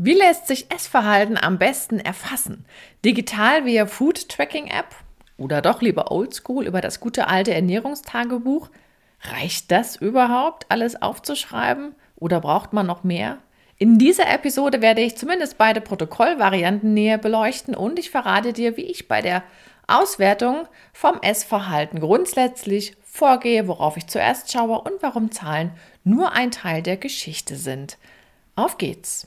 Wie lässt sich Essverhalten am besten erfassen? Digital via Food Tracking App oder doch lieber oldschool über das gute alte Ernährungstagebuch? Reicht das überhaupt, alles aufzuschreiben oder braucht man noch mehr? In dieser Episode werde ich zumindest beide Protokollvarianten näher beleuchten und ich verrate dir, wie ich bei der Auswertung vom Essverhalten grundsätzlich vorgehe, worauf ich zuerst schaue und warum Zahlen nur ein Teil der Geschichte sind. Auf geht's!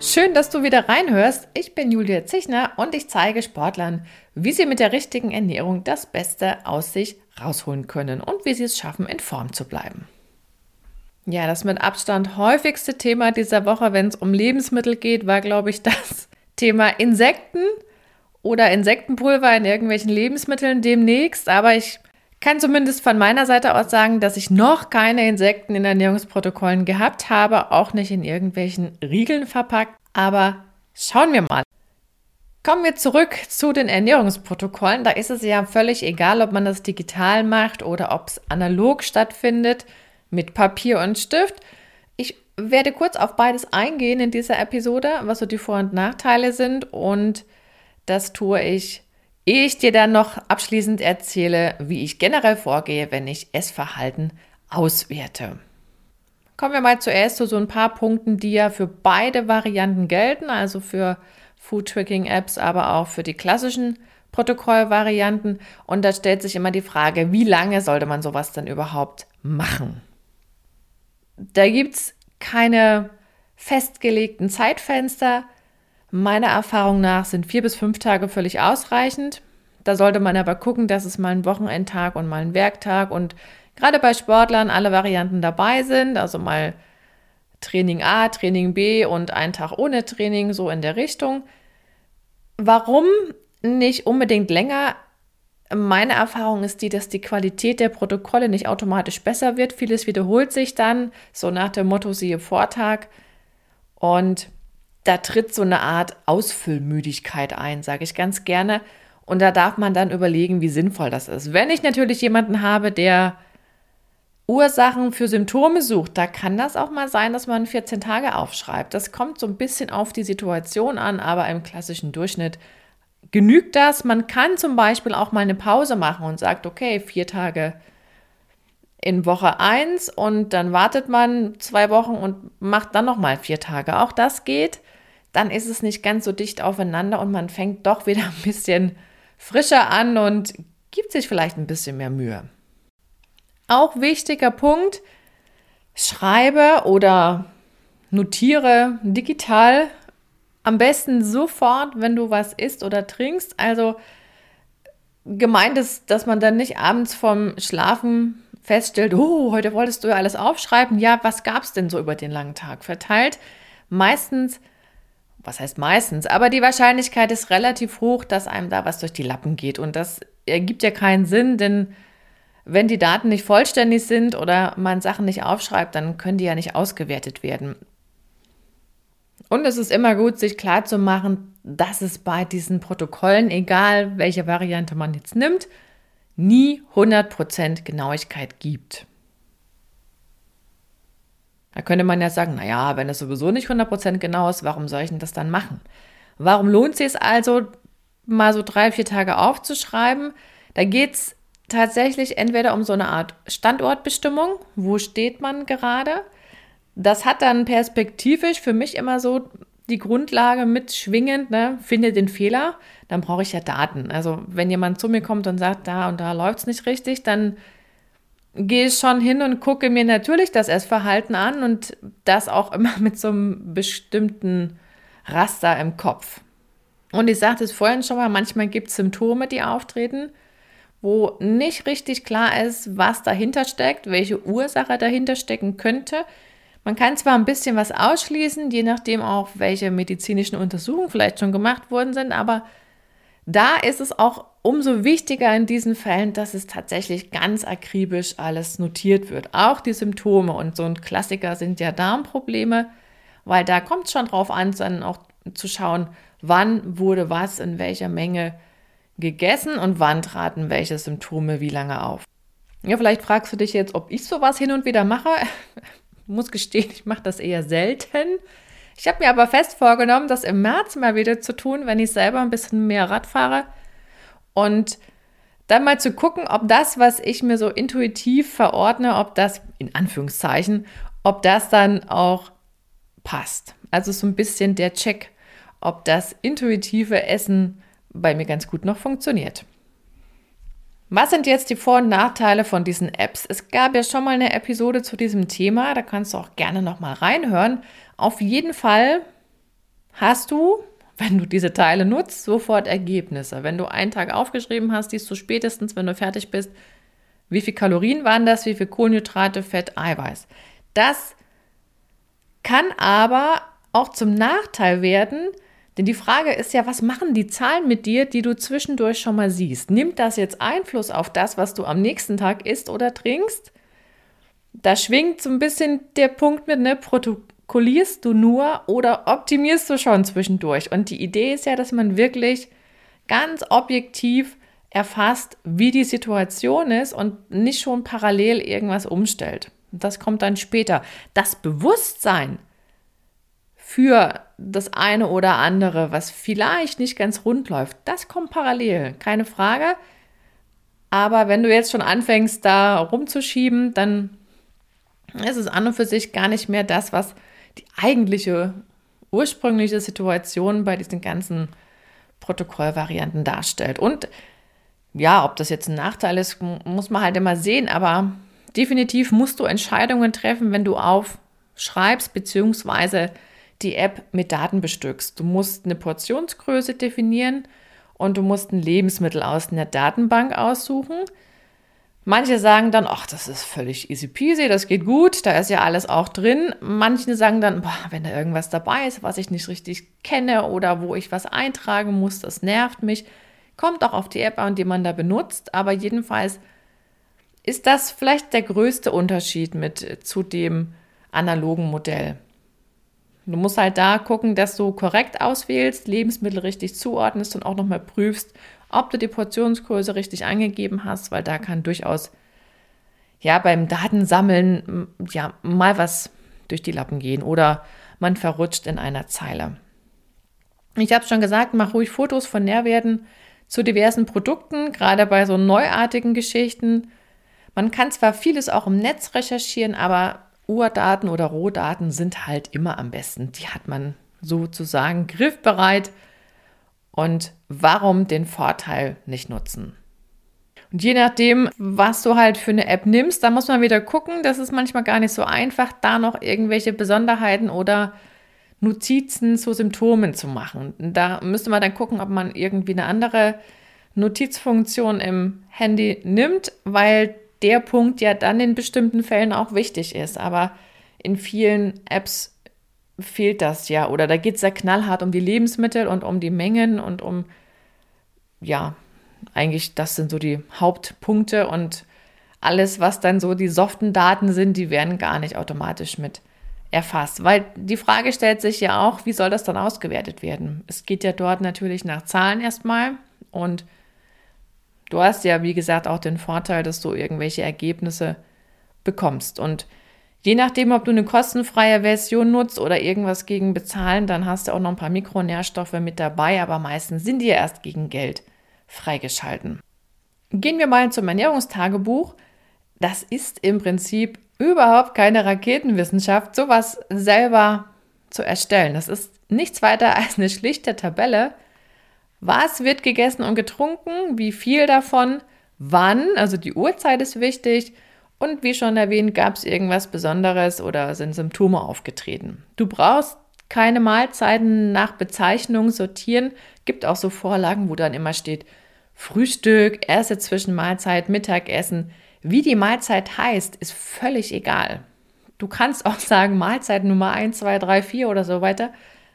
Schön, dass du wieder reinhörst. Ich bin Julia Zichner und ich zeige Sportlern, wie sie mit der richtigen Ernährung das Beste aus sich rausholen können und wie sie es schaffen, in Form zu bleiben. Ja, das mit Abstand häufigste Thema dieser Woche, wenn es um Lebensmittel geht, war, glaube ich, das Thema Insekten oder Insektenpulver in irgendwelchen Lebensmitteln demnächst. Aber ich kann zumindest von meiner Seite aus sagen, dass ich noch keine Insekten in Ernährungsprotokollen gehabt habe, auch nicht in irgendwelchen Riegeln verpackt. Aber schauen wir mal. Kommen wir zurück zu den Ernährungsprotokollen. Da ist es ja völlig egal, ob man das digital macht oder ob es analog stattfindet mit Papier und Stift. Ich werde kurz auf beides eingehen in dieser Episode, was so die Vor- und Nachteile sind. Und das tue ich Ehe ich dir dann noch abschließend erzähle, wie ich generell vorgehe, wenn ich Essverhalten auswerte. Kommen wir mal zuerst zu so ein paar Punkten, die ja für beide Varianten gelten, also für Food Tracking Apps, aber auch für die klassischen Protokollvarianten. Und da stellt sich immer die Frage, wie lange sollte man sowas denn überhaupt machen? Da gibt es keine festgelegten Zeitfenster. Meiner Erfahrung nach sind vier bis fünf Tage völlig ausreichend. Da sollte man aber gucken, dass es mal ein Wochenendtag und mal ein Werktag und gerade bei Sportlern alle Varianten dabei sind. Also mal Training A, Training B und ein Tag ohne Training, so in der Richtung. Warum nicht unbedingt länger? Meine Erfahrung ist die, dass die Qualität der Protokolle nicht automatisch besser wird. Vieles wiederholt sich dann, so nach dem Motto, siehe Vortag. Und da tritt so eine Art Ausfüllmüdigkeit ein, sage ich ganz gerne. Und da darf man dann überlegen, wie sinnvoll das ist. Wenn ich natürlich jemanden habe, der Ursachen für Symptome sucht, da kann das auch mal sein, dass man 14 Tage aufschreibt. Das kommt so ein bisschen auf die Situation an, aber im klassischen Durchschnitt genügt das. Man kann zum Beispiel auch mal eine Pause machen und sagt, okay, vier Tage in Woche 1 und dann wartet man zwei Wochen und macht dann nochmal vier Tage. Auch das geht dann ist es nicht ganz so dicht aufeinander und man fängt doch wieder ein bisschen frischer an und gibt sich vielleicht ein bisschen mehr Mühe. Auch wichtiger Punkt, schreibe oder notiere digital am besten sofort, wenn du was isst oder trinkst. Also gemeint ist, dass man dann nicht abends vom Schlafen feststellt, oh, heute wolltest du ja alles aufschreiben. Ja, was gab es denn so über den langen Tag verteilt? Meistens was heißt meistens, aber die Wahrscheinlichkeit ist relativ hoch, dass einem da was durch die Lappen geht. Und das ergibt ja keinen Sinn, denn wenn die Daten nicht vollständig sind oder man Sachen nicht aufschreibt, dann können die ja nicht ausgewertet werden. Und es ist immer gut, sich klarzumachen, dass es bei diesen Protokollen, egal welche Variante man jetzt nimmt, nie 100% Genauigkeit gibt. Da könnte man ja sagen, naja, wenn es sowieso nicht 100% genau ist, warum soll ich denn das dann machen? Warum lohnt es sich also, mal so drei, vier Tage aufzuschreiben? Da geht es tatsächlich entweder um so eine Art Standortbestimmung, wo steht man gerade? Das hat dann perspektivisch für mich immer so die Grundlage mitschwingend, ne? finde den Fehler, dann brauche ich ja Daten. Also wenn jemand zu mir kommt und sagt, da und da läuft es nicht richtig, dann gehe schon hin und gucke mir natürlich das Essverhalten an und das auch immer mit so einem bestimmten Raster im Kopf. Und ich sagte es vorhin schon mal, manchmal gibt es Symptome, die auftreten, wo nicht richtig klar ist, was dahinter steckt, welche Ursache dahinter stecken könnte. Man kann zwar ein bisschen was ausschließen, je nachdem auch, welche medizinischen Untersuchungen vielleicht schon gemacht worden sind, aber da ist es auch umso wichtiger in diesen Fällen, dass es tatsächlich ganz akribisch alles notiert wird. Auch die Symptome und so ein Klassiker sind ja Darmprobleme, weil da kommt es schon drauf an, dann auch zu schauen, wann wurde was in welcher Menge gegessen und wann traten welche Symptome wie lange auf. Ja, vielleicht fragst du dich jetzt, ob ich sowas hin und wieder mache. Muss gestehen, ich mache das eher selten. Ich habe mir aber fest vorgenommen, das im März mal wieder zu tun, wenn ich selber ein bisschen mehr Rad fahre. Und dann mal zu gucken, ob das, was ich mir so intuitiv verordne, ob das, in Anführungszeichen, ob das dann auch passt. Also so ein bisschen der Check, ob das intuitive Essen bei mir ganz gut noch funktioniert. Was sind jetzt die Vor- und Nachteile von diesen Apps? Es gab ja schon mal eine Episode zu diesem Thema, da kannst du auch gerne noch mal reinhören. Auf jeden Fall hast du, wenn du diese Teile nutzt, sofort Ergebnisse. Wenn du einen Tag aufgeschrieben hast, siehst du spätestens, wenn du fertig bist, wie viel Kalorien waren das, wie viel Kohlenhydrate, Fett, Eiweiß. Das kann aber auch zum Nachteil werden, denn die Frage ist ja, was machen die Zahlen mit dir, die du zwischendurch schon mal siehst? Nimmt das jetzt Einfluss auf das, was du am nächsten Tag isst oder trinkst? Da schwingt so ein bisschen der Punkt mit, ne, protokollierst du nur oder optimierst du schon zwischendurch? Und die Idee ist ja, dass man wirklich ganz objektiv erfasst, wie die Situation ist und nicht schon parallel irgendwas umstellt. Das kommt dann später. Das Bewusstsein für das eine oder andere, was vielleicht nicht ganz rund läuft, das kommt parallel, keine Frage. Aber wenn du jetzt schon anfängst, da rumzuschieben, dann ist es an und für sich gar nicht mehr das, was die eigentliche ursprüngliche Situation bei diesen ganzen Protokollvarianten darstellt. Und ja, ob das jetzt ein Nachteil ist, muss man halt immer sehen, aber definitiv musst du Entscheidungen treffen, wenn du aufschreibst, beziehungsweise die App mit Daten bestückst. Du musst eine Portionsgröße definieren und du musst ein Lebensmittel aus einer Datenbank aussuchen. Manche sagen dann, ach, das ist völlig easy peasy, das geht gut, da ist ja alles auch drin. Manche sagen dann, boah, wenn da irgendwas dabei ist, was ich nicht richtig kenne oder wo ich was eintragen muss, das nervt mich. Kommt auch auf die App an, die man da benutzt, aber jedenfalls ist das vielleicht der größte Unterschied mit zu dem analogen Modell. Du musst halt da gucken, dass du korrekt auswählst, Lebensmittel richtig zuordnest und auch nochmal prüfst, ob du die Portionsgröße richtig angegeben hast, weil da kann durchaus ja beim Datensammeln ja mal was durch die Lappen gehen oder man verrutscht in einer Zeile. Ich habe schon gesagt, mach ruhig Fotos von Nährwerten zu diversen Produkten, gerade bei so neuartigen Geschichten. Man kann zwar vieles auch im Netz recherchieren, aber Urdaten oder Rohdaten sind halt immer am besten. Die hat man sozusagen griffbereit. Und warum den Vorteil nicht nutzen? Und je nachdem, was du halt für eine App nimmst, da muss man wieder gucken. Das ist manchmal gar nicht so einfach, da noch irgendwelche Besonderheiten oder Notizen zu Symptomen zu machen. Da müsste man dann gucken, ob man irgendwie eine andere Notizfunktion im Handy nimmt, weil der Punkt ja dann in bestimmten Fällen auch wichtig ist. Aber in vielen Apps fehlt das ja. Oder da geht es ja knallhart um die Lebensmittel und um die Mengen und um, ja, eigentlich das sind so die Hauptpunkte und alles, was dann so die soften Daten sind, die werden gar nicht automatisch mit erfasst. Weil die Frage stellt sich ja auch, wie soll das dann ausgewertet werden? Es geht ja dort natürlich nach Zahlen erstmal und Du hast ja, wie gesagt, auch den Vorteil, dass du irgendwelche Ergebnisse bekommst. Und je nachdem, ob du eine kostenfreie Version nutzt oder irgendwas gegen bezahlen, dann hast du auch noch ein paar Mikronährstoffe mit dabei, aber meistens sind die ja erst gegen Geld freigeschalten. Gehen wir mal zum Ernährungstagebuch. Das ist im Prinzip überhaupt keine Raketenwissenschaft, sowas selber zu erstellen. Das ist nichts weiter als eine schlichte Tabelle, was wird gegessen und getrunken? Wie viel davon? Wann? Also die Uhrzeit ist wichtig. Und wie schon erwähnt, gab es irgendwas Besonderes oder sind Symptome aufgetreten? Du brauchst keine Mahlzeiten nach Bezeichnung sortieren. Gibt auch so Vorlagen, wo dann immer steht Frühstück, erste Zwischenmahlzeit, Mittagessen. Wie die Mahlzeit heißt, ist völlig egal. du kannst auch sagen, Mahlzeit Nummer 1, 2, 3, 4 oder so weiter,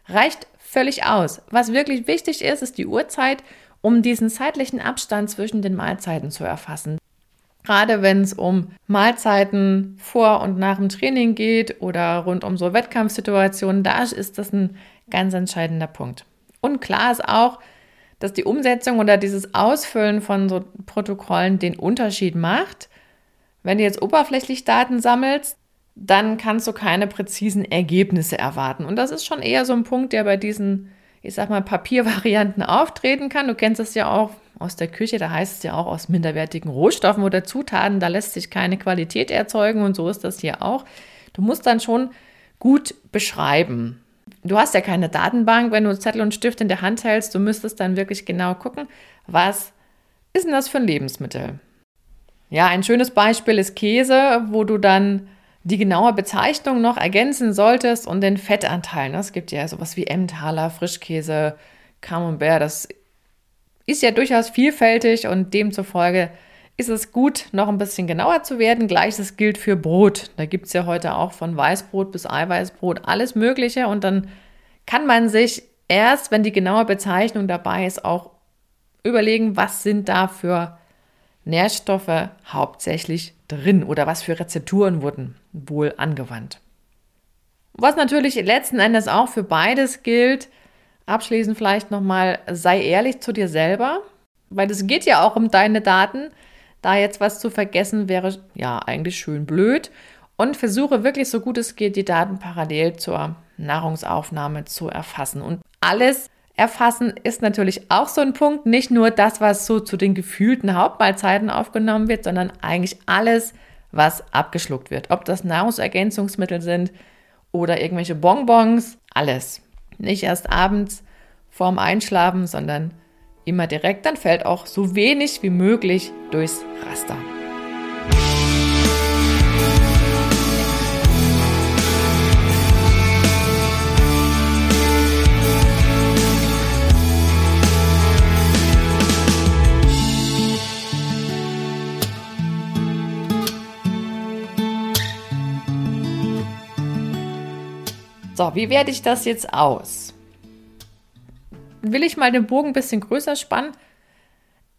reicht völlig aus. Was wirklich wichtig ist, ist die Uhrzeit, um diesen zeitlichen Abstand zwischen den Mahlzeiten zu erfassen. Gerade wenn es um Mahlzeiten vor und nach dem Training geht oder rund um so Wettkampfsituationen, da ist das ein ganz entscheidender Punkt. Und klar ist auch, dass die Umsetzung oder dieses Ausfüllen von so Protokollen den Unterschied macht. Wenn du jetzt oberflächlich Daten sammelst, dann kannst du keine präzisen Ergebnisse erwarten. Und das ist schon eher so ein Punkt, der bei diesen, ich sag mal, Papiervarianten auftreten kann. Du kennst es ja auch aus der Küche, da heißt es ja auch aus minderwertigen Rohstoffen oder Zutaten, da lässt sich keine Qualität erzeugen und so ist das hier auch. Du musst dann schon gut beschreiben. Du hast ja keine Datenbank, wenn du Zettel und Stift in der Hand hältst, du müsstest dann wirklich genau gucken, was ist denn das für ein Lebensmittel? Ja, ein schönes Beispiel ist Käse, wo du dann die genaue Bezeichnung noch ergänzen solltest und den Fettanteil. Es gibt ja sowas wie Emmentaler, Frischkäse, Camembert, das ist ja durchaus vielfältig und demzufolge ist es gut, noch ein bisschen genauer zu werden. Gleiches gilt für Brot. Da gibt es ja heute auch von Weißbrot bis Eiweißbrot alles Mögliche und dann kann man sich erst, wenn die genaue Bezeichnung dabei ist, auch überlegen, was sind da für Nährstoffe hauptsächlich drin oder was für Rezepturen wurden wohl angewandt. Was natürlich letzten Endes auch für beides gilt, Abschließend vielleicht nochmal, sei ehrlich zu dir selber, weil es geht ja auch um deine Daten. Da jetzt was zu vergessen wäre ja eigentlich schön blöd. Und versuche wirklich so gut es geht, die Daten parallel zur Nahrungsaufnahme zu erfassen. Und alles erfassen ist natürlich auch so ein Punkt. Nicht nur das, was so zu den gefühlten Hauptmahlzeiten aufgenommen wird, sondern eigentlich alles, was abgeschluckt wird. Ob das Nahrungsergänzungsmittel sind oder irgendwelche Bonbons, alles. Nicht erst abends vorm Einschlafen, sondern immer direkt. Dann fällt auch so wenig wie möglich durchs Raster. So, wie werde ich das jetzt aus? Will ich mal den Bogen ein bisschen größer spannen?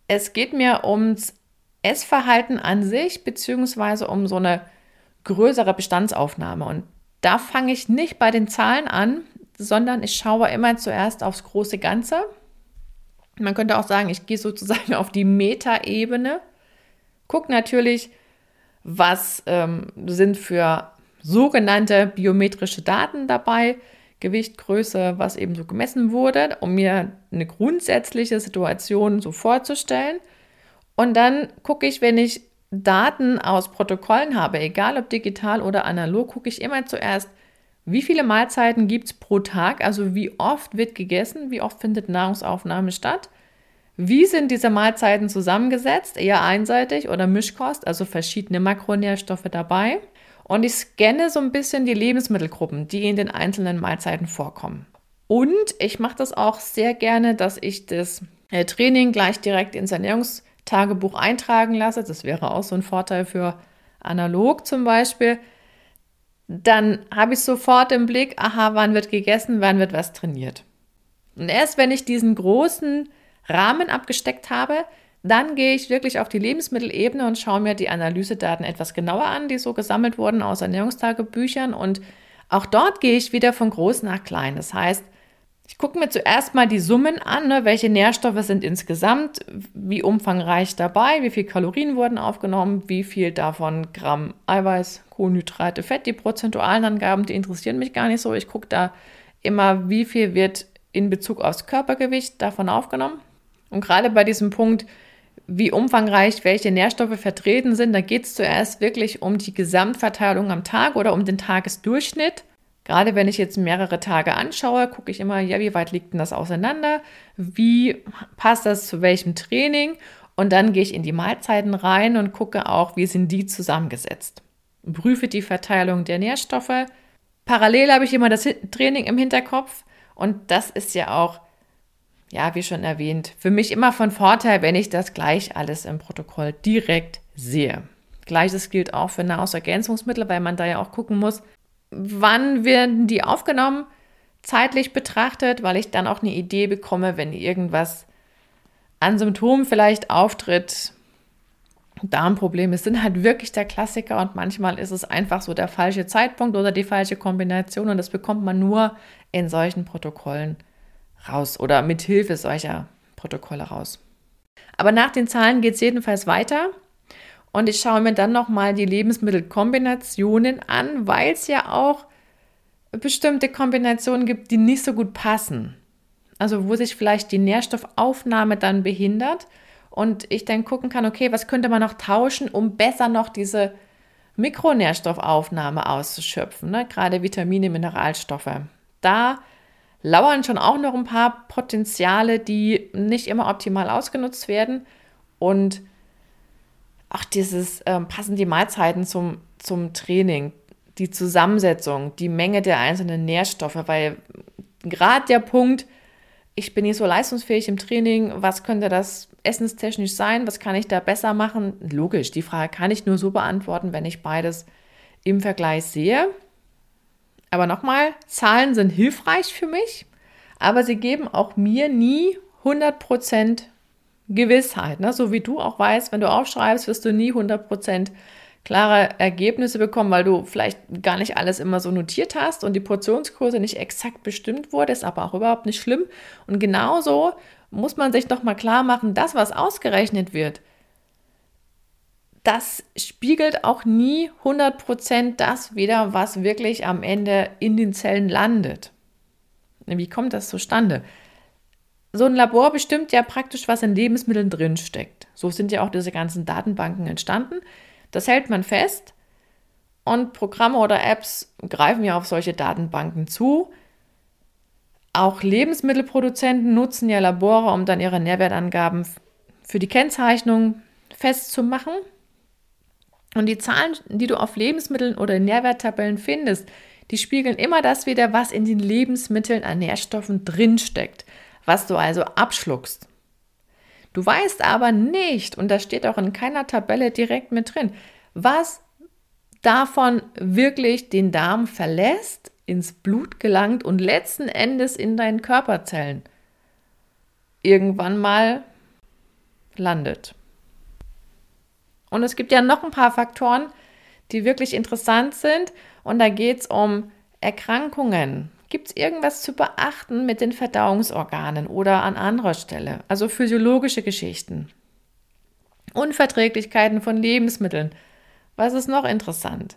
Es geht mir ums Essverhalten an sich, beziehungsweise um so eine größere Bestandsaufnahme. Und da fange ich nicht bei den Zahlen an, sondern ich schaue immer zuerst aufs große Ganze. Man könnte auch sagen, ich gehe sozusagen auf die Metaebene, gucke natürlich, was ähm, sind für sogenannte biometrische Daten dabei, Gewicht, Größe, was eben so gemessen wurde, um mir eine grundsätzliche Situation so vorzustellen. Und dann gucke ich, wenn ich Daten aus Protokollen habe, egal ob digital oder analog, gucke ich immer zuerst, wie viele Mahlzeiten gibt es pro Tag, also wie oft wird gegessen, wie oft findet Nahrungsaufnahme statt. Wie sind diese Mahlzeiten zusammengesetzt, eher einseitig oder Mischkost, also verschiedene Makronährstoffe dabei. Und ich scanne so ein bisschen die Lebensmittelgruppen, die in den einzelnen Mahlzeiten vorkommen. Und ich mache das auch sehr gerne, dass ich das äh, Training gleich direkt ins Ernährungstagebuch eintragen lasse. Das wäre auch so ein Vorteil für analog zum Beispiel. Dann habe ich sofort im Blick, aha, wann wird gegessen, wann wird was trainiert. Und erst wenn ich diesen großen Rahmen abgesteckt habe, dann gehe ich wirklich auf die Lebensmittelebene und schaue mir die Analysedaten etwas genauer an, die so gesammelt wurden aus Ernährungstagebüchern. Und auch dort gehe ich wieder von groß nach klein. Das heißt, ich gucke mir zuerst mal die Summen an, ne? welche Nährstoffe sind insgesamt, wie umfangreich dabei, wie viel Kalorien wurden aufgenommen, wie viel davon Gramm Eiweiß, Kohlenhydrate, Fett, die prozentualen Angaben, die interessieren mich gar nicht so. Ich gucke da immer, wie viel wird in Bezug aufs Körpergewicht davon aufgenommen. Und gerade bei diesem Punkt, wie umfangreich welche Nährstoffe vertreten sind. Da geht es zuerst wirklich um die Gesamtverteilung am Tag oder um den Tagesdurchschnitt. Gerade wenn ich jetzt mehrere Tage anschaue, gucke ich immer, ja, wie weit liegt denn das auseinander? Wie passt das zu welchem Training? Und dann gehe ich in die Mahlzeiten rein und gucke auch, wie sind die zusammengesetzt. Prüfe die Verteilung der Nährstoffe. Parallel habe ich immer das Training im Hinterkopf und das ist ja auch ja, wie schon erwähnt, für mich immer von Vorteil, wenn ich das gleich alles im Protokoll direkt sehe. Gleiches gilt auch für Nahrungsergänzungsmittel, weil man da ja auch gucken muss, wann werden die aufgenommen, zeitlich betrachtet, weil ich dann auch eine Idee bekomme, wenn irgendwas an Symptomen vielleicht auftritt. Darmprobleme sind halt wirklich der Klassiker und manchmal ist es einfach so der falsche Zeitpunkt oder die falsche Kombination und das bekommt man nur in solchen Protokollen raus oder mit Hilfe solcher Protokolle raus. Aber nach den Zahlen geht es jedenfalls weiter. Und ich schaue mir dann nochmal die Lebensmittelkombinationen an, weil es ja auch bestimmte Kombinationen gibt, die nicht so gut passen. Also wo sich vielleicht die Nährstoffaufnahme dann behindert und ich dann gucken kann, okay, was könnte man noch tauschen, um besser noch diese Mikronährstoffaufnahme auszuschöpfen, ne? gerade Vitamine, Mineralstoffe. Da lauern schon auch noch ein paar Potenziale, die nicht immer optimal ausgenutzt werden und auch dieses, ähm, passen die Mahlzeiten zum, zum Training, die Zusammensetzung, die Menge der einzelnen Nährstoffe, weil gerade der Punkt, ich bin nicht so leistungsfähig im Training, was könnte das essenstechnisch sein, was kann ich da besser machen? Logisch, die Frage kann ich nur so beantworten, wenn ich beides im Vergleich sehe. Aber nochmal, Zahlen sind hilfreich für mich, aber sie geben auch mir nie 100% Gewissheit. Ne? So wie du auch weißt, wenn du aufschreibst, wirst du nie 100% klare Ergebnisse bekommen, weil du vielleicht gar nicht alles immer so notiert hast und die Portionskurse nicht exakt bestimmt wurde, ist aber auch überhaupt nicht schlimm. Und genauso muss man sich doch mal klar machen, das, was ausgerechnet wird, das spiegelt auch nie 100% das wieder, was wirklich am Ende in den Zellen landet. Wie kommt das zustande? so ein Labor bestimmt ja praktisch, was in Lebensmitteln drinsteckt. So sind ja auch diese ganzen Datenbanken entstanden. Das hält man fest und Programme oder Apps greifen ja auf solche Datenbanken zu. Auch Lebensmittelproduzenten nutzen ja Labore, um dann ihre Nährwertangaben für die Kennzeichnung festzumachen. Und die Zahlen, die du auf Lebensmitteln oder in Nährwerttabellen findest, die spiegeln immer das wieder, was in den Lebensmitteln an Nährstoffen drinsteckt was du also abschluckst. Du weißt aber nicht, und das steht auch in keiner Tabelle direkt mit drin, was davon wirklich den Darm verlässt, ins Blut gelangt und letzten Endes in deinen Körperzellen irgendwann mal landet. Und es gibt ja noch ein paar Faktoren, die wirklich interessant sind. Und da geht es um Erkrankungen, Gibt es irgendwas zu beachten mit den Verdauungsorganen oder an anderer Stelle? Also physiologische Geschichten. Unverträglichkeiten von Lebensmitteln. Was ist noch interessant?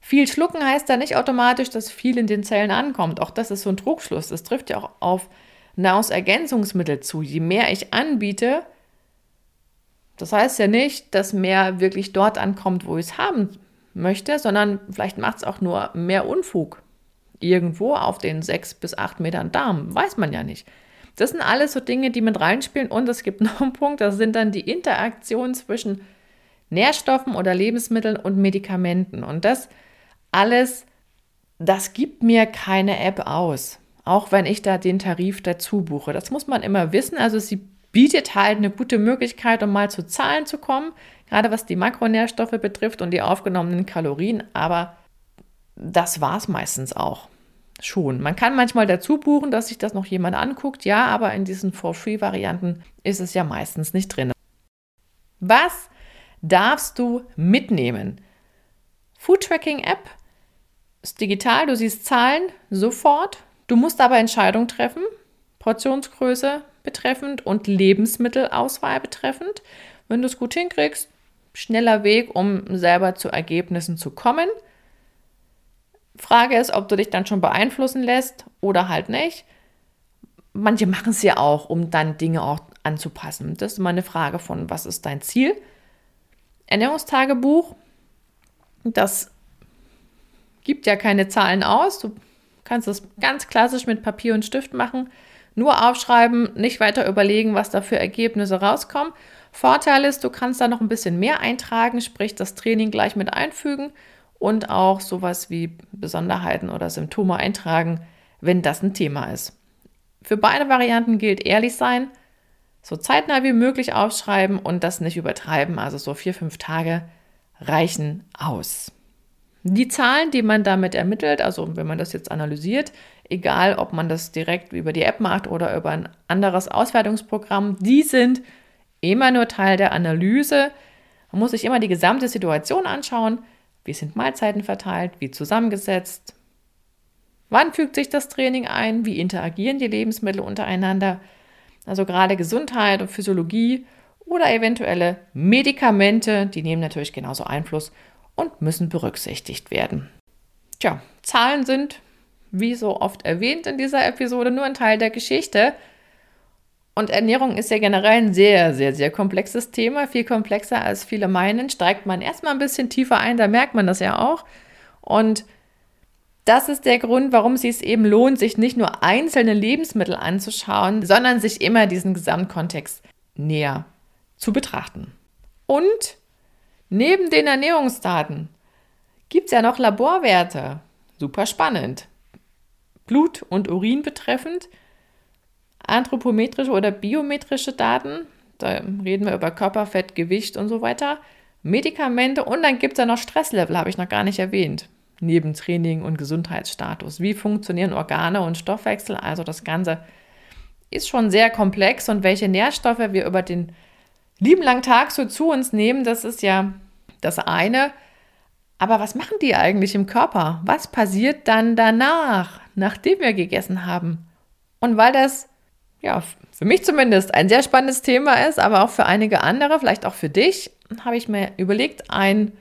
Viel schlucken heißt da nicht automatisch, dass viel in den Zellen ankommt. Auch das ist so ein Trugschluss. Das trifft ja auch auf Nahrungsergänzungsmittel zu. Je mehr ich anbiete, das heißt ja nicht, dass mehr wirklich dort ankommt, wo ich es haben möchte, sondern vielleicht macht es auch nur mehr Unfug irgendwo auf den sechs bis acht Metern Darm. Weiß man ja nicht. Das sind alles so Dinge, die mit reinspielen. Und es gibt noch einen Punkt, das sind dann die Interaktionen zwischen Nährstoffen oder Lebensmitteln und Medikamenten. Und das alles, das gibt mir keine App aus. Auch wenn ich da den Tarif dazu buche. Das muss man immer wissen. Also sie bietet halt eine gute Möglichkeit, um mal zu Zahlen zu kommen, gerade was die Makronährstoffe betrifft und die aufgenommenen Kalorien. Aber das war es meistens auch. Schon. Man kann manchmal dazu buchen, dass sich das noch jemand anguckt, ja, aber in diesen For-Free-Varianten ist es ja meistens nicht drin. Was darfst du mitnehmen? Food Tracking App ist digital, du siehst Zahlen sofort. Du musst aber Entscheidungen treffen, Portionsgröße betreffend und Lebensmittelauswahl betreffend. Wenn du es gut hinkriegst, schneller Weg, um selber zu Ergebnissen zu kommen. Frage ist, ob du dich dann schon beeinflussen lässt oder halt nicht. Manche machen es ja auch, um dann Dinge auch anzupassen. Das ist immer eine Frage von, was ist dein Ziel? Ernährungstagebuch, das gibt ja keine Zahlen aus. Du kannst es ganz klassisch mit Papier und Stift machen. Nur aufschreiben, nicht weiter überlegen, was da für Ergebnisse rauskommen. Vorteil ist, du kannst da noch ein bisschen mehr eintragen, sprich das Training gleich mit einfügen und auch sowas wie Besonderheiten oder Symptome eintragen, wenn das ein Thema ist. Für beide Varianten gilt ehrlich sein, so zeitnah wie möglich aufschreiben und das nicht übertreiben. Also so vier, fünf Tage reichen aus. Die Zahlen, die man damit ermittelt, also wenn man das jetzt analysiert, egal ob man das direkt über die App macht oder über ein anderes Auswertungsprogramm, die sind immer nur Teil der Analyse. Man muss sich immer die gesamte Situation anschauen. Wie sind Mahlzeiten verteilt? Wie zusammengesetzt? Wann fügt sich das Training ein? Wie interagieren die Lebensmittel untereinander? Also gerade Gesundheit und Physiologie oder eventuelle Medikamente, die nehmen natürlich genauso Einfluss und müssen berücksichtigt werden. Tja, Zahlen sind, wie so oft erwähnt in dieser Episode, nur ein Teil der Geschichte. Und Ernährung ist ja generell ein sehr, sehr, sehr komplexes Thema, viel komplexer als viele meinen. Steigt man erstmal ein bisschen tiefer ein, da merkt man das ja auch. Und das ist der Grund, warum es sich eben lohnt, sich nicht nur einzelne Lebensmittel anzuschauen, sondern sich immer diesen Gesamtkontext näher zu betrachten. Und neben den Ernährungsdaten gibt es ja noch Laborwerte. Super spannend. Blut und Urin betreffend, anthropometrische oder biometrische Daten, da reden wir über Körperfett, Gewicht und so weiter, Medikamente und dann gibt es ja noch Stresslevel, habe ich noch gar nicht erwähnt, neben Training und Gesundheitsstatus. Wie funktionieren Organe und Stoffwechsel? Also das Ganze ist schon sehr komplex und welche Nährstoffe wir über den lieben langen Tag so zu uns nehmen, das ist ja das eine. Aber was machen die eigentlich im Körper? Was passiert dann danach, nachdem wir gegessen haben? Und weil das, ja, für mich zumindest ein sehr spannendes Thema ist, aber auch für einige andere, vielleicht auch für dich, habe ich mir überlegt, ein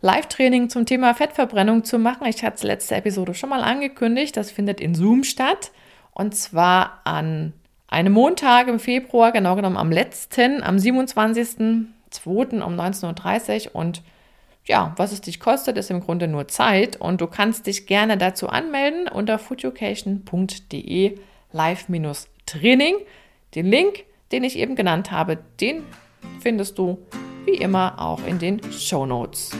Live-Training zum Thema Fettverbrennung zu machen. Ich hatte es letzte Episode schon mal angekündigt. Das findet in Zoom statt. Und zwar an einem Montag im Februar, genau genommen am letzten, am 27.02. um 19.30 Uhr. Und ja, was es dich kostet, ist im Grunde nur Zeit. Und du kannst dich gerne dazu anmelden unter foodeducation.de live-training. Den Link, den ich eben genannt habe, den findest du wie immer auch in den Show Notes.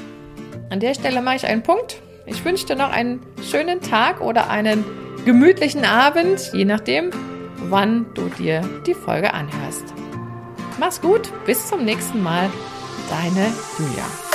An der Stelle mache ich einen Punkt. Ich wünsche dir noch einen schönen Tag oder einen gemütlichen Abend, je nachdem, wann du dir die Folge anhörst. Mach's gut, bis zum nächsten Mal. Deine Julia.